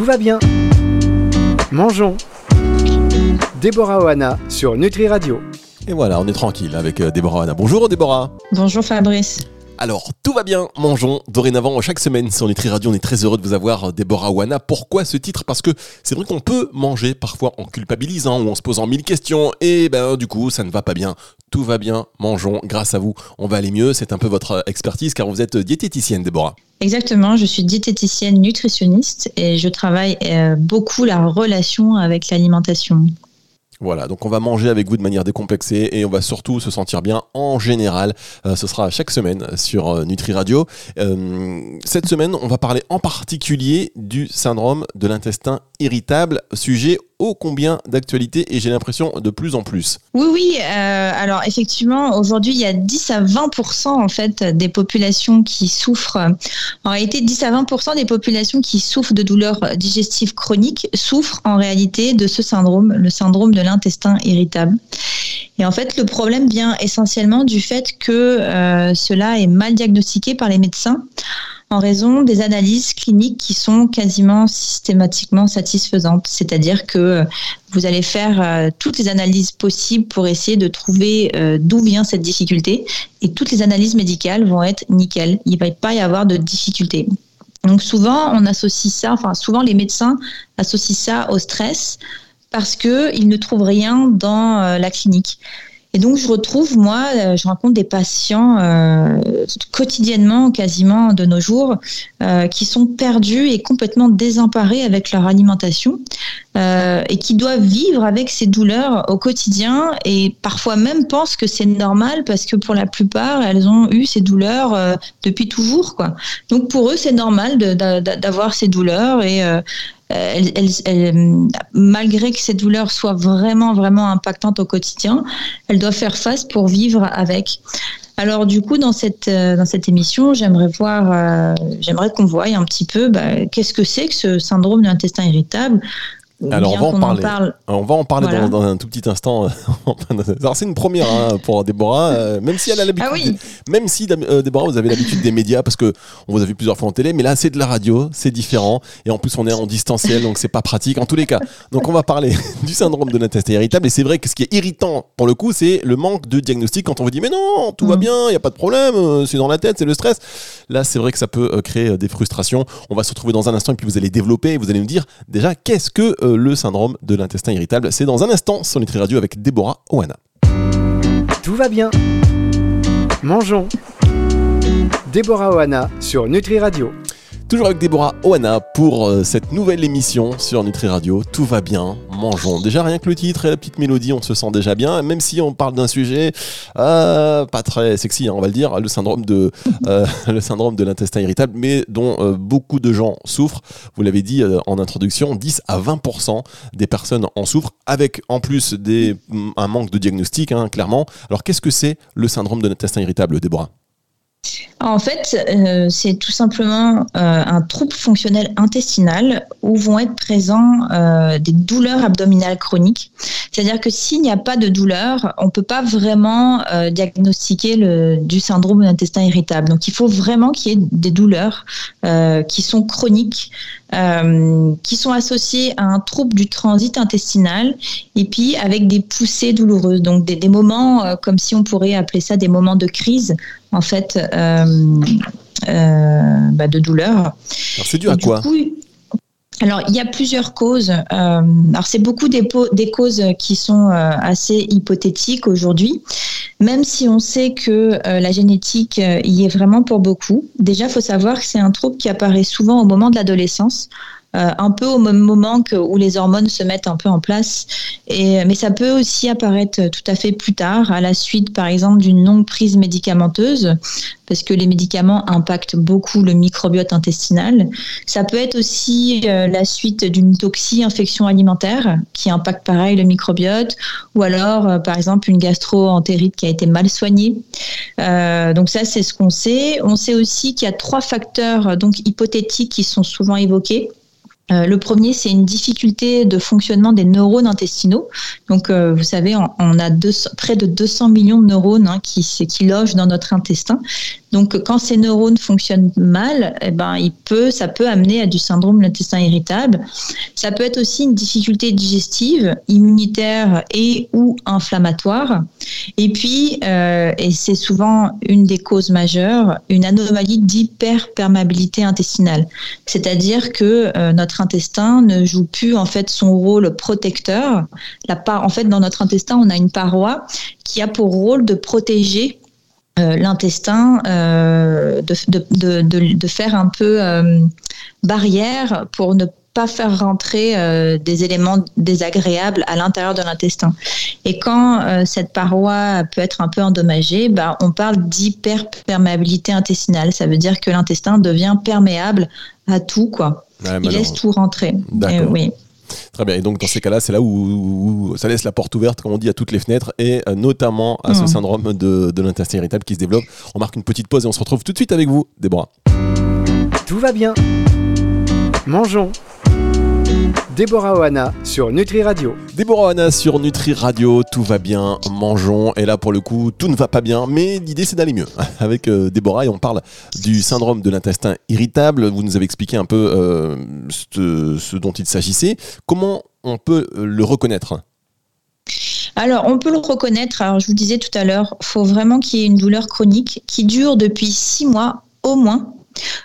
Tout va bien. Mangeons. Déborah Oana sur Nutri Radio. Et voilà, on est tranquille avec euh, Déborah Oana. Bonjour Déborah. Bonjour Fabrice. Alors, tout va bien, mangeons. Dorénavant, chaque semaine sur Nutri Radio, on est très heureux de vous avoir, Déborah Wana. Pourquoi ce titre? Parce que c'est vrai qu'on peut manger parfois en culpabilisant ou en se posant mille questions. Et ben, du coup, ça ne va pas bien. Tout va bien, mangeons. Grâce à vous, on va aller mieux. C'est un peu votre expertise car vous êtes diététicienne, Déborah. Exactement, je suis diététicienne nutritionniste et je travaille euh, beaucoup la relation avec l'alimentation. Voilà, donc on va manger avec vous de manière décomplexée et on va surtout se sentir bien en général. Euh, ce sera chaque semaine sur euh, Nutri Radio. Euh, cette semaine, on va parler en particulier du syndrome de l'intestin irritable, sujet ô combien d'actualité et j'ai l'impression de plus en plus. Oui, oui. Euh, alors effectivement, aujourd'hui, il y a 10 à 20% en fait des populations qui souffrent. En réalité, 10 à 20% des populations qui souffrent de douleurs digestives chroniques souffrent en réalité de ce syndrome, le syndrome de l'intestin irritable. Et en fait, le problème vient essentiellement du fait que euh, cela est mal diagnostiqué par les médecins en raison des analyses cliniques qui sont quasiment systématiquement satisfaisantes. C'est-à-dire que vous allez faire euh, toutes les analyses possibles pour essayer de trouver euh, d'où vient cette difficulté et toutes les analyses médicales vont être nickel. Il ne va pas y avoir de difficulté. Donc souvent, on associe ça, enfin souvent les médecins associent ça au stress parce qu'ils ne trouvent rien dans euh, la clinique. Et donc, je retrouve, moi, euh, je rencontre des patients euh, quotidiennement, quasiment de nos jours, euh, qui sont perdus et complètement désemparés avec leur alimentation euh, et qui doivent vivre avec ces douleurs au quotidien et parfois même pensent que c'est normal parce que pour la plupart, elles ont eu ces douleurs euh, depuis toujours. Quoi. Donc, pour eux, c'est normal d'avoir ces douleurs et elles, elles, elles, malgré que ces douleurs soient vraiment, vraiment impactantes au quotidien, elles doivent faire face pour vivre avec. Alors du coup, dans cette, euh, dans cette émission, j'aimerais voir, euh, j'aimerais qu'on voie un petit peu bah, qu'est-ce que c'est que ce syndrome de l'intestin irritable, alors, on va, en parler. on va en parler dans, un tout petit instant. Alors, c'est une première hein, pour Déborah, euh, même si elle a l'habitude. Ah même si, euh, Déborah, vous avez l'habitude des médias, parce que on vous a vu plusieurs fois en télé, mais là, c'est de la radio, c'est différent. Et en plus, on est en distanciel, donc c'est pas pratique en tous les cas. Donc, on va parler du syndrome de l'intestin irritable. Et c'est vrai que ce qui est irritant, pour le coup, c'est le manque de diagnostic quand on vous dit, mais non, tout va mm. bien, il n'y a pas de problème, euh, c'est dans la tête, c'est le stress. Là, c'est vrai que ça peut créer des frustrations. On va se retrouver dans un instant et puis vous allez développer et vous allez me dire déjà, qu'est-ce que le syndrome de l'intestin irritable. C'est dans un instant sur Nutri Radio avec Déborah Oana. Tout va bien. Mangeons. Déborah Oana sur Nutri Radio. Toujours avec Déborah Oana pour euh, cette nouvelle émission sur Nutri Radio. Tout va bien, mangeons. Déjà rien que le titre et la petite mélodie, on se sent déjà bien. Même si on parle d'un sujet euh, pas très sexy, hein, on va le dire, le syndrome de euh, le syndrome de l'intestin irritable, mais dont beaucoup de gens souffrent. Vous l'avez dit en introduction, 10 à 20% des personnes en souffrent, avec en plus des, un manque de diagnostic, hein, clairement. Alors qu'est-ce que c'est le syndrome de l'intestin irritable, Déborah? En fait, euh, c'est tout simplement euh, un trouble fonctionnel intestinal où vont être présents euh, des douleurs abdominales chroniques. C'est-à-dire que s'il n'y a pas de douleur, on ne peut pas vraiment diagnostiquer le, du syndrome de l'intestin irritable. Donc il faut vraiment qu'il y ait des douleurs qui sont chroniques, qui sont associées à un trouble du transit intestinal et puis avec des poussées douloureuses. Donc des moments comme si on pourrait appeler ça des moments de crise en fait euh, euh, bah, de douleur. Alors c'est dû à quoi alors, il y a plusieurs causes. Euh, alors, c'est beaucoup des, des, causes qui sont assez hypothétiques aujourd'hui, même si on sait que la génétique y est vraiment pour beaucoup. Déjà, il faut savoir que c'est un trouble qui apparaît souvent au moment de l'adolescence. Euh, un peu au même moment que, où les hormones se mettent un peu en place. Et, mais ça peut aussi apparaître tout à fait plus tard, à la suite par exemple d'une longue prise médicamenteuse, parce que les médicaments impactent beaucoup le microbiote intestinal. Ça peut être aussi euh, la suite d'une toxi-infection alimentaire qui impacte pareil le microbiote, ou alors euh, par exemple une gastro-entérite qui a été mal soignée. donc ça c'est ce qu'on sait. On sait aussi qu'il y a trois facteurs donc hypothétiques qui sont souvent évoqués. Euh, le premier, c'est une difficulté de fonctionnement des neurones intestinaux. Donc, euh, vous savez, on, a près de 200 millions de neurones hein, qui, qui logent dans notre intestin. Donc, quand ces neurones fonctionnent mal, eh ben, ça peut amener à du syndrome de l'intestin irritable. Ça peut être aussi une difficulté digestive, immunitaire et ou inflammatoire. Et puis, euh, et c'est souvent une des causes majeures, une anomalie d'hyperperméabilité intestinale. C'est-à-dire que euh, intestin ne joue plus en fait son rôle protecteur. La part, en fait, dans notre intestin, on a une paroi qui a pour rôle de protéger euh, l'intestin, euh, de, faire un peu euh, barrière pour ne pas faire rentrer des éléments désagréables à l'intérieur de l'intestin. Et quand cette paroi peut être un peu endommagée, bah, on parle d'hyperperméabilité intestinale. Ça veut dire que l'intestin devient perméable à tout, quoi. Il laisse tout rentrer. oui. Très bien. Et donc, dans ces cas-là, c'est là où, ça laisse la porte ouverte, comme on dit, à toutes les fenêtres et euh, notamment à ce mmh. syndrome de, de l'intestin irritable qui se développe. On marque une petite pause et on se retrouve tout de suite avec vous, Déborah. Tout va bien. Mangeons. Déborah Oana sur Nutri Radio. Déborah Oana sur Nutri Radio, tout va bien, mangeons. Et là, pour le coup, tout ne va pas bien, mais l'idée c'est d'aller mieux. Avec euh, Déborah, et on parle du syndrome de l'intestin irritable. Vous nous avez expliqué un peu euh, ce, dont il s'agissait. Comment on peut euh, le reconnaître? Alors, on peut le reconnaître. Alors, je vous disais tout à l'heure, il faut vraiment qu'il y ait une douleur chronique qui dure depuis six mois au moins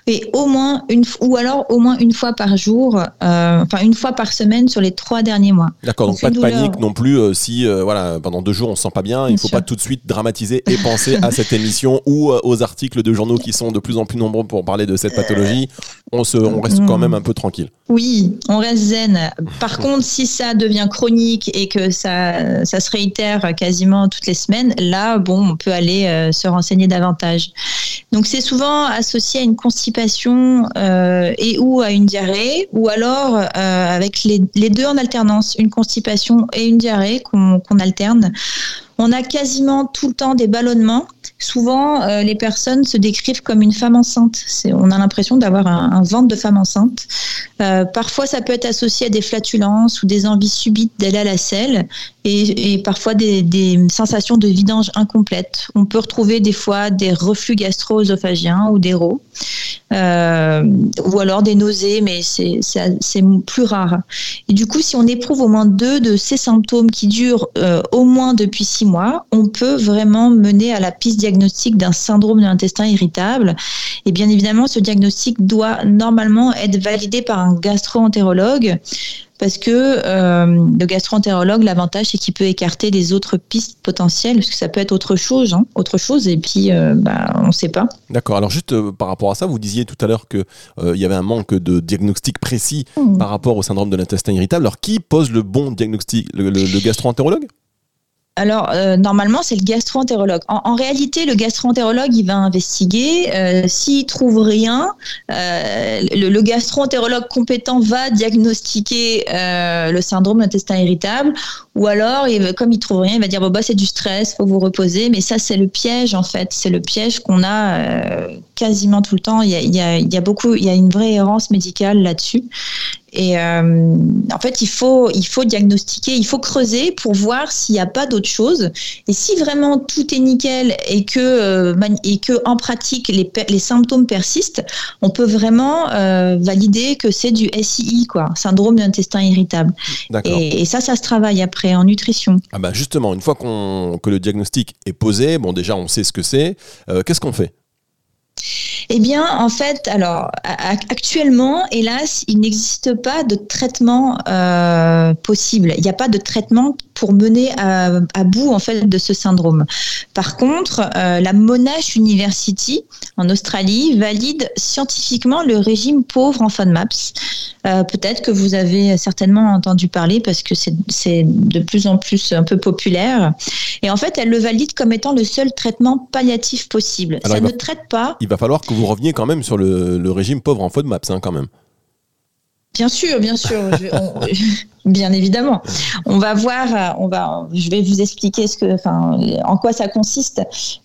et au moins une ou alors au moins une fois par jour, euh, enfin une fois par semaine sur les trois derniers mois. D'accord, donc, pas de panique non plus euh, si euh, voilà pendant deux jours on se sent pas bien, il ne faut pas tout de suite dramatiser et penser à cette émission ou aux articles de journaux qui sont de plus en plus nombreux pour parler de cette pathologie. On se, on reste quand même un peu tranquille. Oui, on reste zen. Par contre, si ça devient chronique et que ça, ça se réitère quasiment toutes les semaines, là, bon, on peut aller se renseigner davantage. Donc c'est souvent associé à une constipation euh, et ou à une diarrhée, ou alors euh, avec les, deux en alternance, une constipation et une diarrhée qu'on alterne. On a quasiment tout le temps des ballonnements. Souvent, euh, les personnes se décrivent comme une femme enceinte. On a l'impression d'avoir un, ventre de femme enceinte. Euh, parfois, ça peut être associé à des flatulences ou des envies subites d'aller à la selle et, parfois des, sensations de vidange incomplète. On peut retrouver des fois des reflux gastro-œsophagiens ou des rots, euh, ou alors des nausées, mais c'est plus rare. Et du coup, si on éprouve au moins deux de ces symptômes qui durent au moins depuis six mois, on peut vraiment mener à la piste diagnostique d'un syndrome de l'intestin irritable. Et bien évidemment, ce diagnostic doit normalement être validé par un gastro-entérologue parce que euh, le gastro-entérologue, l'avantage, c'est qu'il peut écarter les autres pistes potentielles, parce que ça peut être autre chose, hein, autre chose, et puis euh, bah, on ne sait pas. D'accord. Alors juste euh, par rapport à ça, vous disiez tout à l'heure qu'il il y avait un manque de diagnostic précis mmh. par rapport au syndrome de l'intestin irritable. Alors qui pose le bon diagnostic? Le, le gastro-entérologue? Alors, euh, normalement, c'est le gastro-entérologue. En, réalité, le gastro-entérologue, il va investiguer. Euh, S'il trouve rien, euh, le, le gastro-entérologue compétent va diagnostiquer euh, le syndrome d'intestin irritable. Ou alors, il, comme il trouve rien, il va dire bon, bah, c'est du stress, faut vous reposer. Mais ça, c'est le piège, en fait. C'est le piège qu'on a euh, quasiment tout le temps. Il y a, il y a, il y a beaucoup, il y a une vraie errance médicale là-dessus. Et euh, en fait, il faut, il faut diagnostiquer, il faut creuser pour voir s'il n'y a pas d'autre chose. Et si vraiment tout est nickel et que, euh, et que en pratique les, les symptômes persistent, on peut vraiment euh, valider que c'est du SII, quoi, syndrome d'intestin irritable. Et, et, ça, ça se travaille après en nutrition. Ah bah justement, une fois qu'on que le diagnostic est posé, bon déjà on sait ce que c'est. Qu'est-ce qu'on fait? Eh bien, en fait, alors actuellement, hélas, il n'existe pas de traitement euh, possible. Il n'y a pas de traitement pour mener à, bout en fait de ce syndrome. Par contre, euh, la Monash University en Australie valide scientifiquement le régime pauvre en FODMAPS. Euh, Peut-être que vous avez certainement entendu parler parce que c'est de plus en plus un peu populaire. Et en fait, elle le valide comme étant le seul traitement palliatif possible. Ça ne traite pas. Il va falloir que vous reveniez quand même sur le, régime pauvre en FODMAPS, hein, quand même. Bien sûr, bien sûr, bien évidemment. On va voir, on va, je vais vous expliquer ce que, enfin, en quoi ça consiste.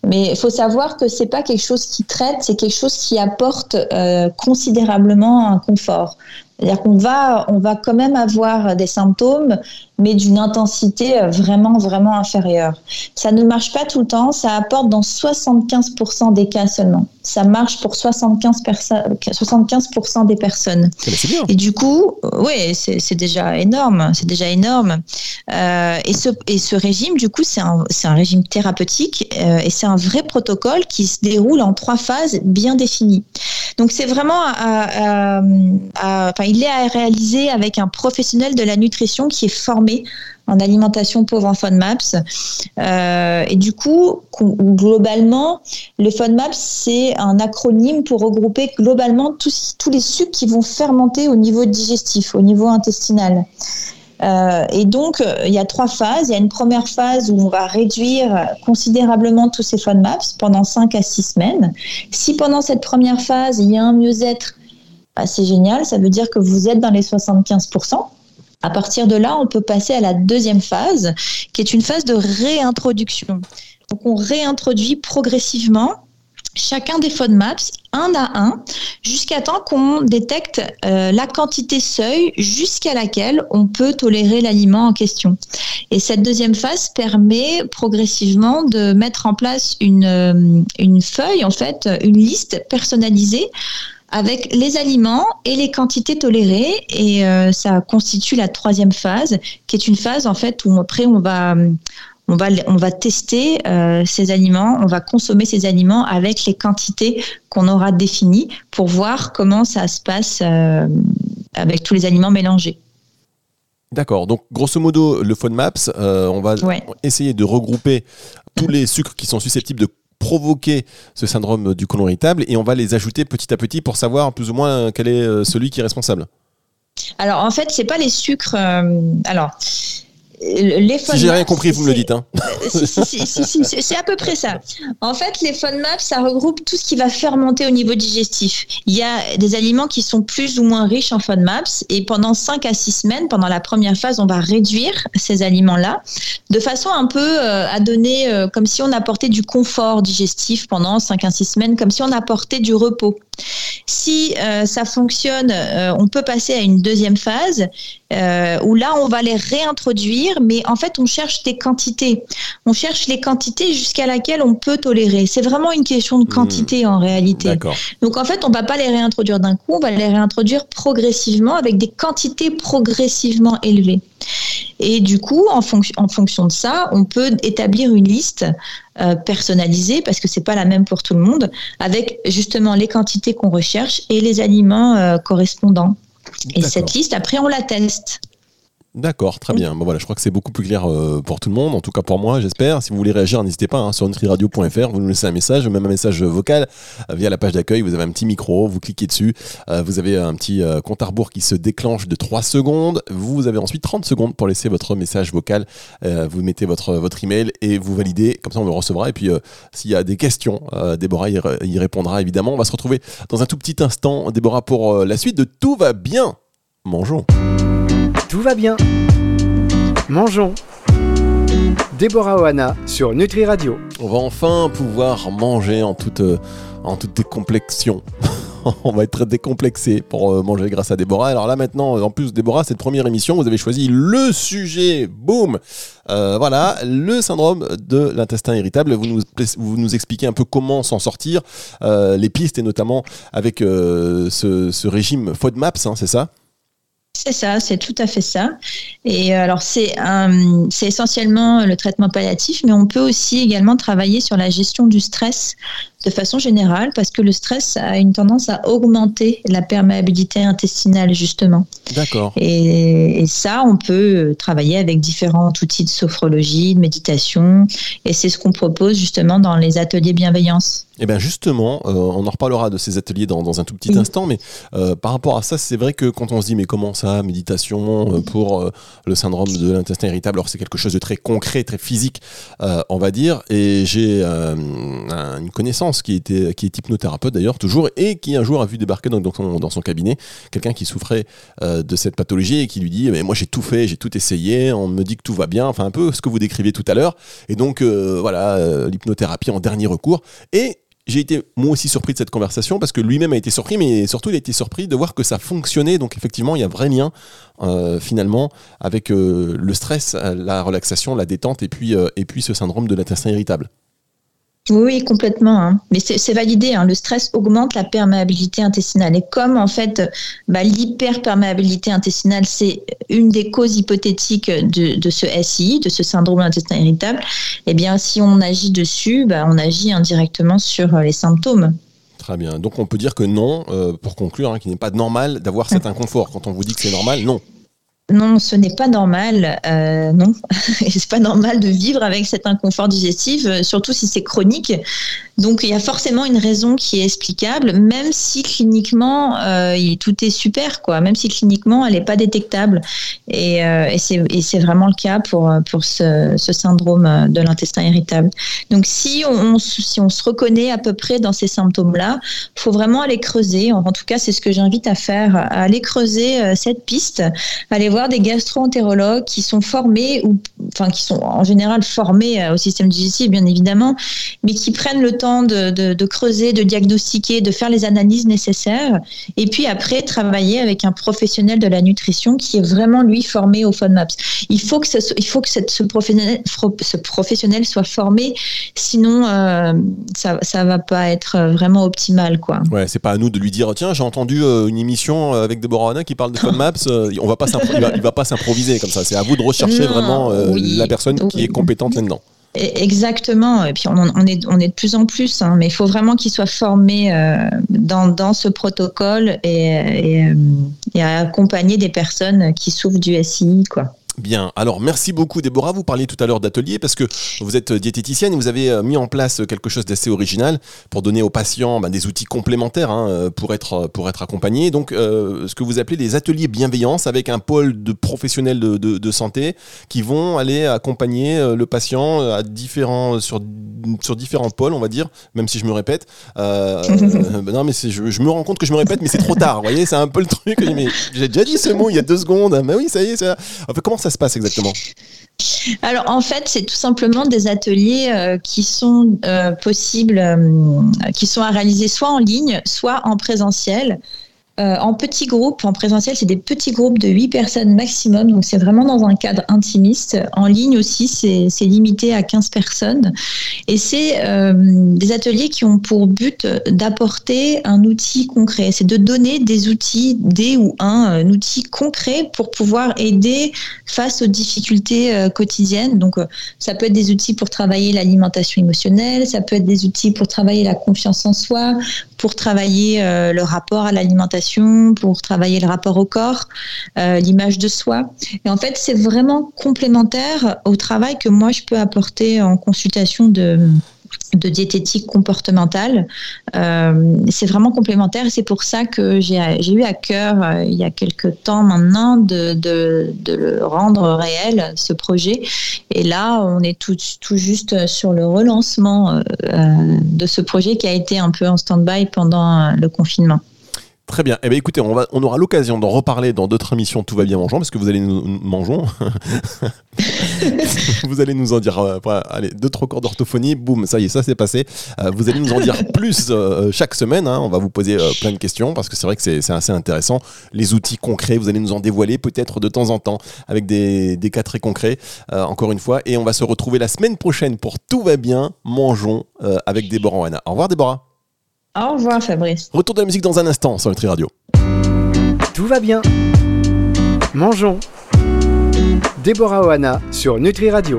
Mais il faut savoir que c'est pas quelque chose qui traite, c'est quelque chose qui apporte euh, considérablement un confort. C'est-à-dire qu'on va, on va quand même avoir des symptômes, mais d'une intensité euh, vraiment, vraiment inférieure. Ça ne marche pas tout le temps, ça apporte dans 75% des cas seulement. Ça marche pour 75%, 75 des personnes. Et du coup, oui, c'est déjà énorme, c'est déjà énorme. Euh, et, ce, et ce régime, du coup, c'est un, un, régime thérapeutique euh, et c'est un vrai protocole qui se déroule en trois phases bien définies. Donc c'est vraiment, à, enfin, il est à réaliser avec un professionnel de la nutrition qui est formé en alimentation pauvre en FODMAPS. Euh, et du coup, globalement, le FODMAPS, c'est un acronyme pour regrouper globalement tous, les sucres qui vont fermenter au niveau digestif, au niveau intestinal. Euh, et donc, il y a trois phases. Il y a une première phase où on va réduire considérablement tous ces FODMAPs pendant 5 à 6 semaines. Si pendant cette première phase, il y a un mieux-être, bah, c'est génial. Ça veut dire que vous êtes dans les 75%. À partir de là, on peut passer à la deuxième phase, qui est une phase de réintroduction. Donc, on réintroduit progressivement chacun des FODMAPs un à un jusqu'à temps qu'on détecte euh, la quantité seuil jusqu'à laquelle on peut tolérer l'aliment en question. Et cette deuxième phase permet progressivement de mettre en place une, euh, une feuille, en fait, une liste personnalisée avec les aliments et les quantités tolérées. Et euh, ça constitue la troisième phase qui est une phase en fait où après on va on va, on va tester euh, ces aliments, on va consommer ces aliments avec les quantités qu'on aura définies pour voir comment ça se passe euh, avec tous les aliments mélangés. D'accord, donc grosso modo, le FODMAPS, euh, on va essayer de regrouper tous les sucres qui sont susceptibles de provoquer ce syndrome du côlon irritable et on va les ajouter petit à petit pour savoir plus ou moins quel est celui qui est responsable. Alors en fait, c'est pas les sucres. alors les si j'ai rien compris, vous me le dites. Hein. c'est à peu près ça. En fait, les FODMAP, ça regroupe tout ce qui va fermenter au niveau digestif. Il y a des aliments qui sont plus ou moins riches en FODMAPs et pendant 5 à 6 semaines, pendant la première phase, on va réduire ces aliments-là de façon un peu euh, à donner euh, comme si on apportait du confort digestif pendant 5 à 6 semaines, comme si on apportait du repos. Si euh, ça fonctionne, on peut passer à une deuxième phase où là, on va les réintroduire mais en fait, on cherche des quantités. On cherche les quantités jusqu'à laquelle on peut tolérer. C'est vraiment une question de quantité en réalité. Donc en fait, on va pas les réintroduire d'un coup, on va les réintroduire progressivement avec des quantités progressivement élevées. Et du coup, en, en fonction de ça, on peut établir une liste euh, personnalisée, parce que c'est pas la même pour tout le monde, avec justement les quantités qu'on recherche et les aliments euh, correspondants. Et cette liste, après, on la teste. D'accord, très bien. Bon, je crois que c'est beaucoup plus clair euh, pour tout le monde, en tout cas pour moi, j'espère. Si vous voulez réagir, n'hésitez pas hein, sur nutriradio.fr, vous nous laissez un message, même un message vocal euh, via la page d'accueil. Vous avez un petit micro, vous cliquez dessus, euh, vous avez un petit compte à rebours qui se déclenche de 3 secondes. Vous avez ensuite 30 secondes pour laisser votre message vocal. vous mettez votre, votre email et vous validez, comme ça on le recevra. Et puis s'il y a des questions, Déborah y, répondra évidemment. On va se retrouver dans un tout petit instant, Déborah, pour la suite de Tout va bien. Mangeons. Tout va bien. Mangeons. Déborah Oana sur Nutri Radio. On va enfin pouvoir manger en toute, euh, en décomplexion. on va être décomplexé pour euh, manger grâce à Déborah. Alors là maintenant, en plus Déborah, cette première émission, vous avez choisi le sujet, boum euh, Voilà, le syndrome de l'intestin irritable. Vous nous, vous nous expliquez un peu comment s'en sortir, les pistes et notamment avec ce, régime FODMAPS, hein, c'est ça? C'est ça, c'est tout à fait ça. Et euh, alors c'est c'est essentiellement le traitement palliatif, mais on peut aussi également travailler sur la gestion du stress de façon générale, parce que le stress a une tendance à augmenter la perméabilité intestinale justement. D'accord. Et, et, ça, on peut travailler avec différents outils de sophrologie, de méditation, et c'est ce qu'on propose justement dans les ateliers bienveillance. Et eh bien justement, euh, on en reparlera de ces ateliers dans, dans un tout petit instant, mais euh, par rapport à ça, c'est vrai que quand on se dit mais comment ça, méditation euh, pour le syndrome de l'intestin irritable, alors c'est quelque chose de très concret, très physique, on va dire, et j'ai une connaissance qui, est hypnothérapeute d'ailleurs toujours, et qui un jour a vu débarquer dans, son, cabinet quelqu'un qui souffrait de cette pathologie et qui lui dit mais moi j'ai tout fait, j'ai tout essayé, on me dit que tout va bien, enfin un peu ce que vous décriviez tout à l'heure, et donc voilà, l'hypnothérapie en dernier recours, et j'ai été moi aussi surpris de cette conversation parce que lui-même a été surpris, mais surtout il a été surpris de voir que ça fonctionnait. Donc effectivement, il y a un vrai lien finalement avec le stress, la relaxation, la détente et puis, et puis ce syndrome de l'intestin irritable. Oui, complètement. Hein. Mais c'est validé. Hein. Le stress augmente la perméabilité intestinale. Et comme en fait, bah, l'hyperperméabilité intestinale, c'est une des causes hypothétiques de, ce SI, de ce syndrome d'intestin irritable, eh bien, si on agit dessus, bah, on agit indirectement sur les symptômes. Très bien. Donc on peut dire que non, euh, pour conclure, hein, qu'il n'est pas normal d'avoir cet inconfort. Quand on vous dit que c'est normal, non non, ce n'est pas normal. Euh, non, c'est pas normal de vivre avec cet inconfort digestif, euh, surtout si c'est chronique. Donc, il y a forcément une raison qui est explicable, même si cliniquement, euh, tout est super, quoi. Même si cliniquement, elle n'est pas détectable. Et, euh, et c'est vraiment le cas pour, pour ce, syndrome de l'intestin irritable. Donc, si on, si on se reconnaît à peu près dans ces symptômes-là, faut vraiment aller creuser. En, tout cas, c'est ce que j'invite à faire, à aller creuser cette piste, aller voir des gastro-entérologues qui sont formés, ou enfin qui sont en général formés euh, au système digestif, bien évidemment, mais qui prennent le temps de, creuser, de diagnostiquer, de faire les analyses nécessaires, et puis après travailler avec un professionnel de la nutrition qui est vraiment lui formé au FODMAPS. Il faut que ce, il faut que ce, professionnel, ce professionnel soit formé, sinon euh, ça, ça va pas être vraiment optimal, quoi. Ouais, c'est pas à nous de lui dire tiens j'ai entendu euh, une émission avec Deborah Hanna qui parle de FODMAPS, on va pas il va pas s'improviser comme ça. C'est à vous de rechercher vraiment euh, la personne qui est compétente là-dedans. Exactement. Et puis on, est, on est de plus en plus, hein, mais il faut vraiment qu'il soit formé euh, dans, dans, ce protocole et, et, euh, et, accompagner des personnes qui souffrent du SI. Quoi. Bien, alors merci beaucoup Déborah, vous parliez tout à l'heure d'atelier parce que vous êtes diététicienne et vous avez euh, mis en place quelque chose d'assez original pour donner aux patients ben, des outils complémentaires hein, euh, pour, être, pour être accompagnés. Donc euh, ce que vous appelez des ateliers bienveillance avec un pôle de professionnels de, santé qui vont aller accompagner le patient à différents, sur, sur différents pôles, on va dire, même si je me répète. Ben non mais je, me rends compte que je me répète mais c'est trop tard, vous voyez, c'est un peu le truc. J'ai déjà dit ce mot il y a deux secondes, mais oui ça y est. Ça... fait, comment ça se passe exactement? Alors en fait, c'est tout simplement des ateliers euh, qui sont euh, possibles, euh, qui sont à réaliser soit en ligne, soit en présentiel. Euh, en petits groupes, en présentiel, c'est des petits groupes de 8 personnes maximum, donc c'est vraiment dans un cadre intimiste. En ligne aussi, c'est limité à 15 personnes. Et c'est euh, des ateliers qui ont pour but d'apporter un outil concret. C'est de donner des outils, des ou un, outil concret pour pouvoir aider face aux difficultés euh, quotidiennes. Donc ça peut être des outils pour travailler l'alimentation émotionnelle, ça peut être des outils pour travailler la confiance en soi, pour travailler le rapport à l'alimentation pour travailler le rapport au corps, euh, l'image de soi. Et en fait, c'est vraiment complémentaire au travail que moi, je peux apporter en consultation de diététique comportementale. Euh, c'est vraiment complémentaire c'est pour ça que j'ai eu à cœur, euh, il y a quelques temps maintenant, de, le rendre réel, ce projet. Et là, on est tout juste sur le relancement de ce projet qui a été un peu en stand-by pendant le confinement. Très bien. Eh bien, écoutez, on, va, on aura l'occasion d'en reparler dans d'autres émissions Tout va bien mangeant, parce que vous allez nous mangeons. vous allez nous en dire, euh, allez, deux trois d'orthophonie, boum, ça y est, ça s'est passé. Euh, vous allez nous en dire plus euh, chaque semaine. Hein. on va vous poser plein de questions parce que c'est vrai que c'est assez intéressant. Les outils concrets, vous allez nous en dévoiler peut-être de temps en temps avec des, des cas très concrets. encore une fois, et on va se retrouver la semaine prochaine pour Tout va bien, mangeons avec Déborah Oana. Au revoir, Déborah. Au revoir Fabrice. Retour de la musique dans un instant sur Nutri Radio. Tout va bien. Mangeons. Déborah Oana sur Nutri Radio.